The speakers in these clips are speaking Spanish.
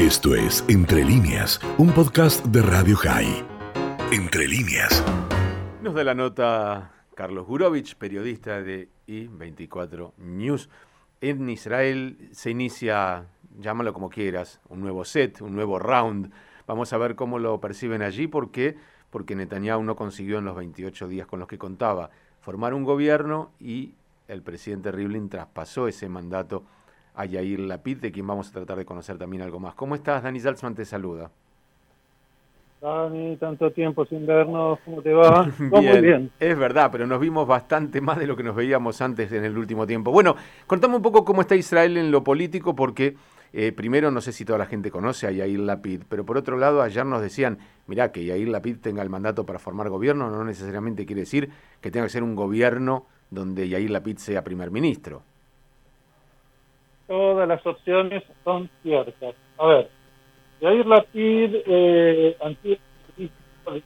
Esto es Entre líneas, un podcast de Radio High. Entre líneas. Nos da la nota Carlos Gurovich, periodista de I24 News. En Israel se inicia, llámalo como quieras, un nuevo set, un nuevo round. Vamos a ver cómo lo perciben allí, ¿por qué? Porque Netanyahu no consiguió en los 28 días con los que contaba formar un gobierno y el presidente Rivlin traspasó ese mandato a Yair Lapid, de quien vamos a tratar de conocer también algo más. ¿Cómo estás? Dani Salzman te saluda. Dani, tanto tiempo sin vernos, ¿cómo te va? muy bien. Es verdad, pero nos vimos bastante más de lo que nos veíamos antes en el último tiempo. Bueno, contame un poco cómo está Israel en lo político, porque eh, primero no sé si toda la gente conoce a Yair Lapid, pero por otro lado ayer nos decían, mirá, que Yair Lapid tenga el mandato para formar gobierno no necesariamente quiere decir que tenga que ser un gobierno donde Yair Lapid sea primer ministro todas las opciones son ciertas. A ver, Jair Lapid, eh, antiguo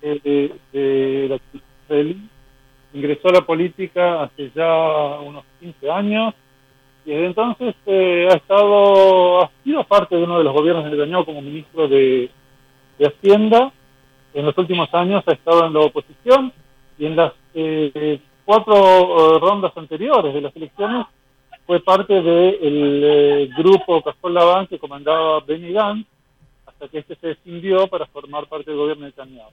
de, de, la israelí, ingresó a la política hace ya unos 15 años y desde entonces eh, ha estado, ha sido parte de uno de los gobiernos de Netanyahu como ministro de, de Hacienda. En los últimos años ha estado en la oposición y en las eh, cuatro eh, rondas anteriores de las elecciones fue parte del eh, grupo Cajol Laván que comandaba Benny Gantz hasta que este se descindió para formar parte del gobierno de Netanyahu.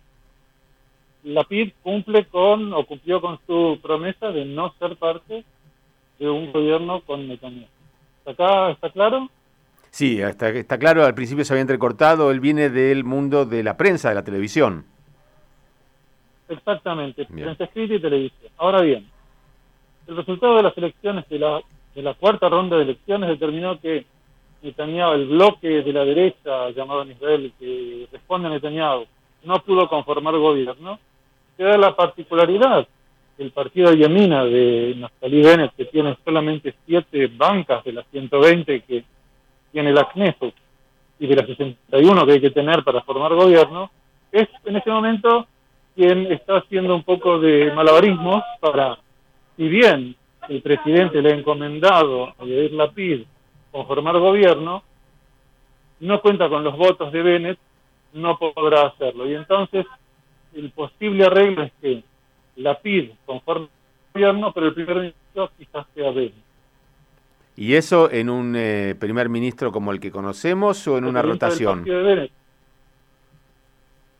La PID cumple con o cumplió con su promesa de no ser parte de un gobierno con Netanyahu. acá está claro? Sí, está, está claro, al principio se había entrecortado, él viene del mundo de la prensa, de la televisión. Exactamente, prensa escrita y televisión. Ahora bien, el resultado de las elecciones de la de la cuarta ronda de elecciones determinó que Netanyahu, el bloque de la derecha llamado en Israel, que responde a Netanyahu, no pudo conformar gobierno, queda la particularidad. El partido Yamina de Naftali Bennett, que tiene solamente siete bancas de las 120 que tiene la Knesset y de las 61 que hay que tener para formar gobierno, es en ese momento quien está haciendo un poco de malabarismos para, si bien el presidente le ha encomendado a Yair Lapid conformar gobierno, no cuenta con los votos de Bennett, no podrá hacerlo. Y entonces el posible arreglo es que Lapid conforme gobierno, pero el primer ministro quizás sea Bennett. ¿Y eso en un eh, primer ministro como el que conocemos o en una rotación?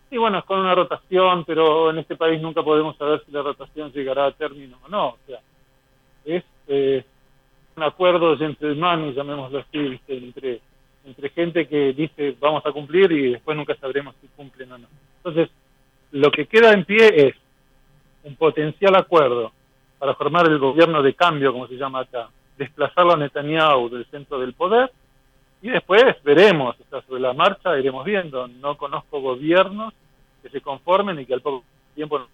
Sí, bueno, es con una rotación, pero en este país nunca podemos saber si la rotación llegará a término o no. O sea, es eh, un acuerdo entre manos, llamémoslo así, entre entre gente que dice vamos a cumplir y después nunca sabremos si cumplen o no. Entonces, lo que queda en pie es un potencial acuerdo para formar el gobierno de cambio, como se llama acá, desplazarlo a Netanyahu del centro del poder y después veremos, o sea, sobre la marcha iremos viendo. No conozco gobiernos que se conformen y que al poco tiempo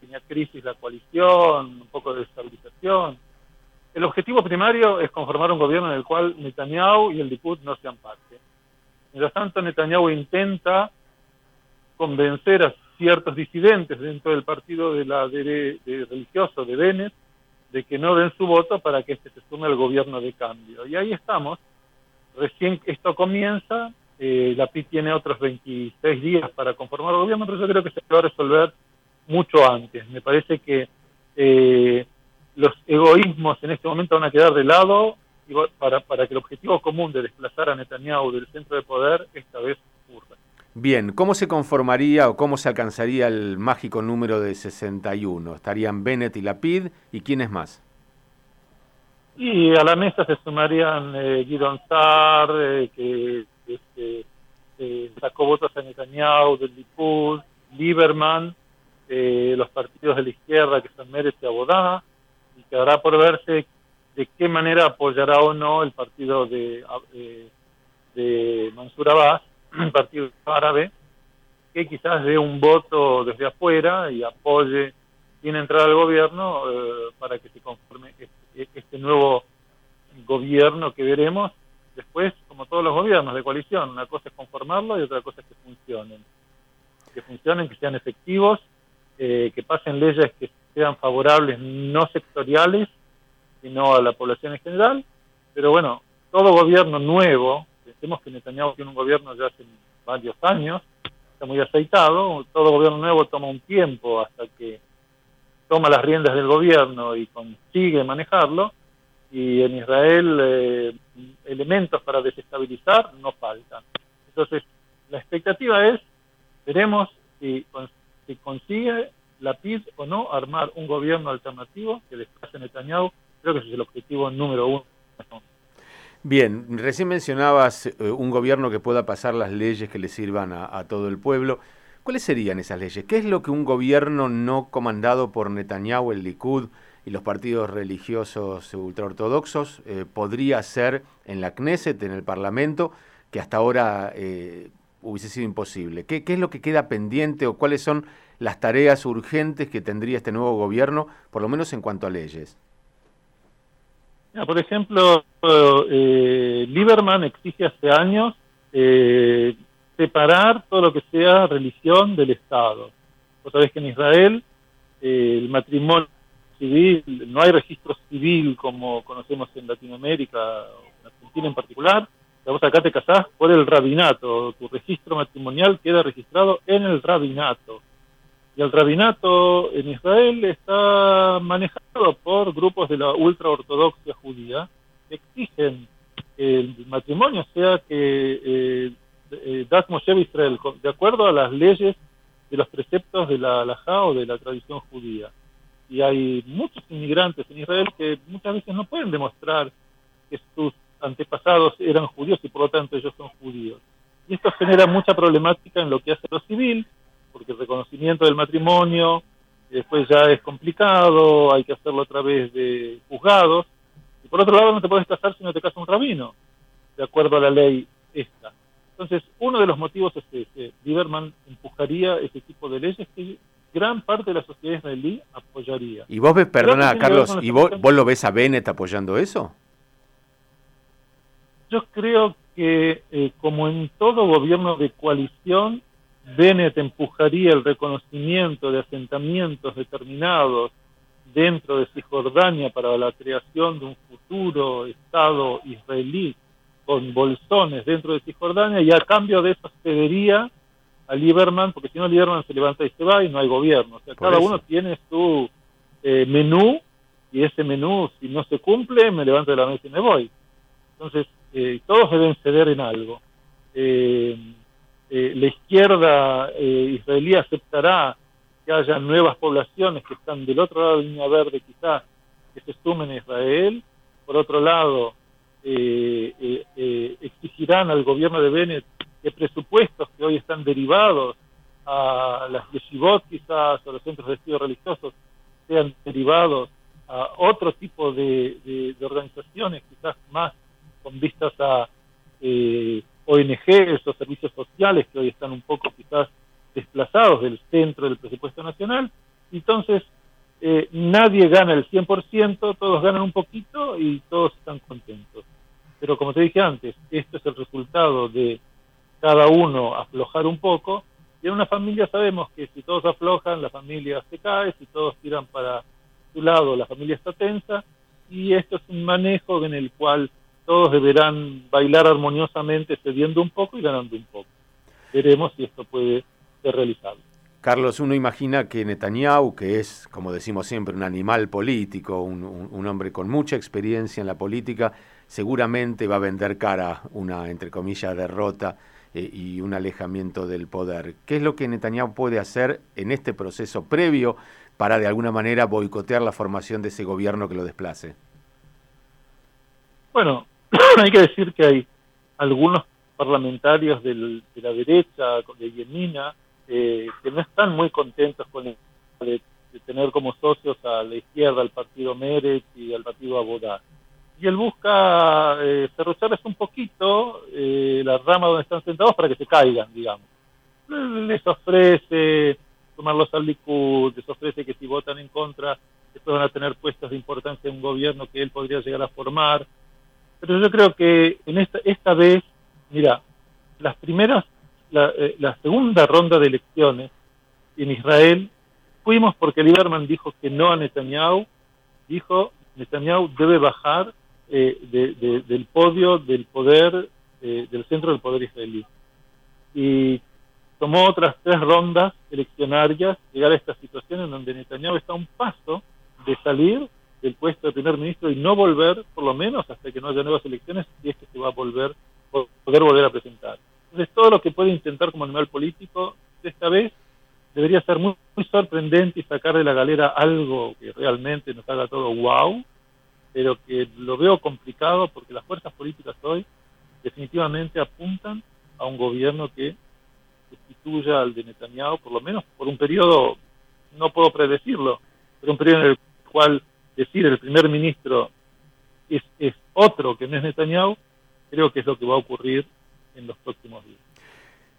tenía crisis la coalición, un poco de estabilización. El objetivo primario es conformar un gobierno en el cual Netanyahu y el Likud no sean parte. Mientras tanto, Netanyahu intenta convencer a ciertos disidentes dentro del partido de la de, religioso de Bennett de que no den su voto para que este se sume al gobierno de cambio. Y ahí estamos. Recién esto comienza, eh, la PIT tiene otros 26 días para conformar el gobierno, pero yo creo que se va a resolver mucho antes. Me parece que eh, los egoísmos en este momento van a quedar de lado para, para que el objetivo común de desplazar a Netanyahu del centro de poder esta vez ocurra. Bien, ¿cómo se conformaría o cómo se alcanzaría el mágico número de 61? ¿Estarían Bennett y Lapid y quiénes más? Y a la mesa se sumarían eh, Guidon Sar, eh, que este, eh, sacó votos a Netanyahu, del Likud, Lieberman, eh, los partidos de la izquierda que son Mérez y Abodá, y quedará por verse de qué manera apoyará o no el partido de, eh, de Mansur Abbas, el partido árabe, que quizás dé un voto desde afuera y apoye sin entrar al gobierno eh, para que se conforme este, este, nuevo gobierno que veremos después, como todos los gobiernos de coalición, una cosa es conformarlo y otra cosa es que funcionen, que funcionen, que sean efectivos eh, que pasen leyes que sean favorables no sectoriales, sino a la población en general. Pero bueno, todo gobierno nuevo, pensemos que Netanyahu tiene un gobierno ya hace varios años, está muy aceitado, todo gobierno nuevo toma un tiempo hasta que toma las riendas del gobierno y consigue manejarlo, y en Israel eh, elementos para desestabilizar no faltan. Entonces, la expectativa es, veremos si, si consigue la PID o no armar un gobierno alternativo que desplace Netanyahu. Creo que ese es el objetivo número uno. Bien, recién mencionabas eh, un gobierno que pueda pasar las leyes que le sirvan a, todo el pueblo. ¿Cuáles serían esas leyes? ¿Qué es lo que un gobierno no comandado por Netanyahu, el Likud y los partidos religiosos ultraortodoxos eh, podría hacer en la Knesset, en el Parlamento, que hasta ahora eh, hubiese sido imposible? ¿Qué, es lo que queda pendiente o cuáles son las tareas urgentes que tendría este nuevo gobierno, por lo menos en cuanto a leyes? por ejemplo, eh, Lieberman exige hace años eh, separar todo lo que sea religión del Estado. Vos sabés que en Israel eh, el matrimonio civil, no hay registro civil como conocemos en Latinoamérica, en Argentina en particular, vos acá te casás por el rabinato, tu registro matrimonial queda registrado en el rabinato. Y el rabinato en Israel está manejado por grupos de la ultraortodoxia judía que exigen que el matrimonio sea que eh, eh, Das Moshe Israel, de acuerdo a las leyes de los preceptos de la halajá o de la tradición judía. Y hay muchos inmigrantes en Israel que muchas veces no pueden demostrar que sus antepasados eran judíos y por lo tanto ellos son judíos. Y esto genera mucha problemática en lo que hace lo civil, porque el reconocimiento del matrimonio después ya es complicado, hay que hacerlo a través de juzgados. Y por otro lado, no te puedes casar si no te casa un rabino, de acuerdo a la ley esta. Entonces, uno de los motivos es que Lieberman empujaría ese tipo de leyes que gran parte de la sociedad israelí apoyaría. ¿Y vos ves, perdona, Carlos, ¿y vos, vos, lo ves a Bennett apoyando eso? Yo creo que, eh, como en todo gobierno de coalición, Bennett empujaría el reconocimiento de asentamientos determinados dentro de Cisjordania para la creación de un futuro Estado israelí con bolsones dentro de Cisjordania y a cambio de eso cedería a Lieberman, porque si no Lieberman se levanta y se va y no hay gobierno. O sea, cada uno tiene su eh, menú y ese menú, si no se cumple, me levanto de la mesa y me voy. Entonces, eh, todos deben ceder en algo. Eh, eh, la izquierda israelí aceptará que haya nuevas poblaciones que están del otro lado de la línea verde quizás que se sumen a Israel. Por otro lado, exigirán al gobierno de Bennett que presupuestos que hoy están derivados a las yeshivot quizás o los centros de estudio religiosos sean derivados a otro tipo de organizaciones quizás más con vistas a eh, ONGs o servicios sociales que hoy están un poco quizás desplazados del centro del presupuesto nacional. Entonces, eh, nadie gana el 100%, todos ganan un poquito y todos están contentos. Pero como te dije antes, esto es el resultado de cada uno aflojar un poco. Y en una familia sabemos que si todos aflojan, la familia se cae, si todos tiran para su lado, la familia está tensa. Y esto es un manejo en el cual todos deberán bailar armoniosamente, cediendo un poco y ganando un poco. Veremos si esto puede ser realizable. Carlos, uno imagina que Netanyahu, que es, como decimos siempre, un animal político, un, hombre con mucha experiencia en la política, seguramente va a vender cara una, entre comillas, derrota eh, y un alejamiento del poder. ¿Qué es lo que Netanyahu puede hacer en este proceso previo para, de alguna manera, boicotear la formación de ese gobierno que lo desplace? Bueno, hay que decir que hay algunos parlamentarios de la derecha, de Yemina, eh, que no están muy contentos con el, de, tener como socios a la izquierda al partido Meret y al partido Abodá. Y él busca eh, cerrocharles un poquito eh, la rama donde están sentados para que se caigan, digamos. Les ofrece tomarlos al Likud, les ofrece que si votan en contra, después van a tener puestos de importancia en un gobierno que él podría llegar a formar pero yo creo que en esta, esta vez, mira, las primeras, la, eh, la segunda ronda de elecciones en Israel, fuimos porque Lieberman dijo que no a Netanyahu, dijo Netanyahu debe bajar eh, de, del podio del poder eh, del centro del poder israelí. Y tomó otras tres rondas eleccionarias llegar a esta situación en donde Netanyahu está a un paso de salir del puesto de primer ministro y no volver, por lo menos hasta que no haya nuevas elecciones, si es que se va a volver, poder volver a presentar. Entonces, todo lo que puede intentar como animal político, esta vez debería ser muy, muy sorprendente y sacar de la galera algo que realmente nos haga todo wow, pero que lo veo complicado porque las fuerzas políticas hoy definitivamente apuntan a un gobierno que sustituya al de Netanyahu, por lo menos por un periodo, no puedo predecirlo, pero un periodo en el cual decir el primer ministro es, es otro que no es Netanyahu, creo que es lo que va a ocurrir en los próximos días.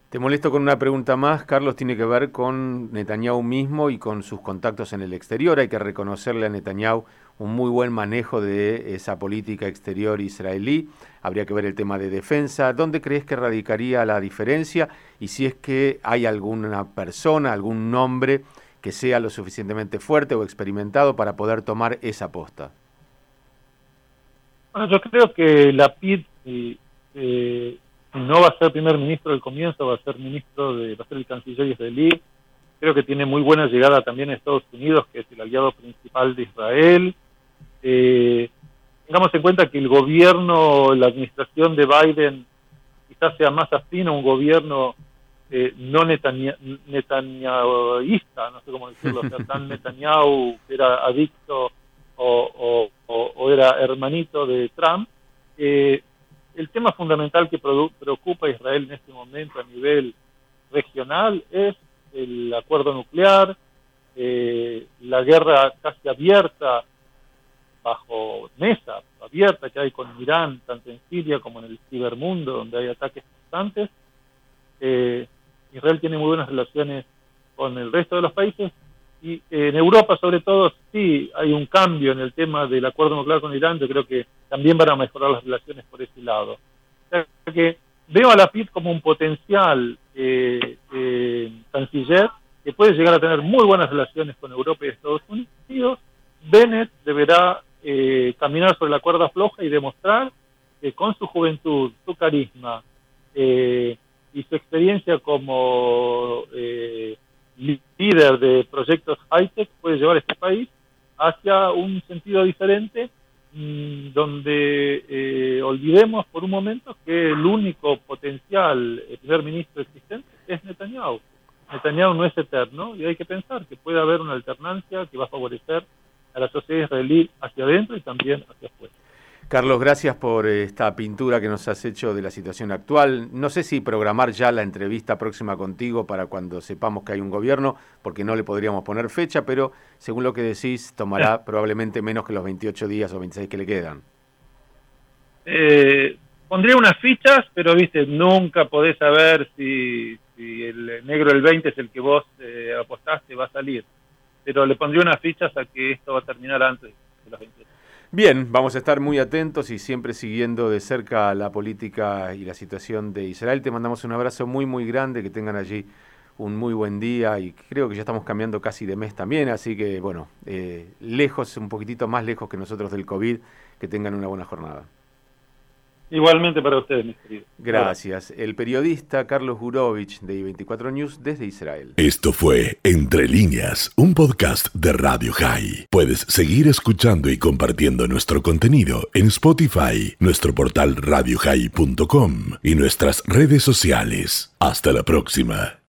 Te molesto con una pregunta más, Carlos, tiene que ver con Netanyahu mismo y con sus contactos en el exterior. Hay que reconocerle a Netanyahu un muy buen manejo de esa política exterior israelí. Habría que ver el tema de defensa. ¿Dónde crees que radicaría la diferencia? Y si es que hay alguna persona, algún nombre que sea lo suficientemente fuerte o experimentado para poder tomar esa posta. Bueno, yo creo que la PID eh, no va a ser primer ministro del comienzo, va a ser ministro de, va a ser el canciller israelí. Creo que tiene muy buena llegada también a Estados Unidos, que es el aliado principal de Israel. Eh, tengamos en cuenta que el gobierno, la administración de Biden, quizás sea más afín a un gobierno eh, no netanyahuista, no sé cómo decirlo, o sea, tan Netanyahu que era adicto o, era hermanito de Trump. Eh, el tema fundamental que preocupa a Israel en este momento a nivel regional es el acuerdo nuclear, eh, la guerra casi abierta bajo mesa abierta que hay con Irán, tanto en Siria como en el cibermundo, donde hay ataques constantes. Eh, Israel tiene muy buenas relaciones con el resto de los países y en Europa sobre todo sí hay un cambio en el tema del acuerdo nuclear con Irán, yo creo que también van a mejorar las relaciones por ese lado. O sea que veo a la PID como un potencial eh, eh, canciller que puede llegar a tener muy buenas relaciones con Europa y Estados Unidos. Bennett deberá eh, caminar sobre la cuerda floja y demostrar que con su juventud, su carisma y su experiencia como líder de proyectos high-tech puede llevar a este país hacia un sentido diferente Mm, donde eh, olvidemos por un momento que el único potencial eh, primer ministro existente es Netanyahu. Netanyahu no es eterno y hay que pensar que puede haber una alternancia que va a favorecer a la sociedad israelí hacia adentro y también hacia afuera. Carlos, gracias por esta pintura que nos has hecho de la situación actual. No sé si programar ya la entrevista próxima contigo para cuando sepamos que hay un gobierno, porque no le podríamos poner fecha, pero según lo que decís, tomará probablemente menos que los 28 días o 26 que le quedan. Eh, pondría unas fichas, pero viste, nunca podés saber si, el negro del 20 es el que vos eh, apostaste, va a salir. Pero le pondría unas fichas a que esto va a terminar antes de los 28. Bien, vamos a estar muy atentos y siempre siguiendo de cerca la política y la situación de Israel. Te mandamos un abrazo muy, muy grande, que tengan allí un muy buen día y creo que ya estamos cambiando casi de mes también, así que bueno, eh, lejos, un poquitito más lejos que nosotros del COVID, que tengan una buena jornada. Igualmente para ustedes, mis queridos. Gracias. El periodista Carlos Gurovich de I24 News desde Israel. Esto fue Entre líneas, un podcast de Radio High. Puedes seguir escuchando y compartiendo nuestro contenido en Spotify, nuestro portal radiohigh.com y nuestras redes sociales. Hasta la próxima.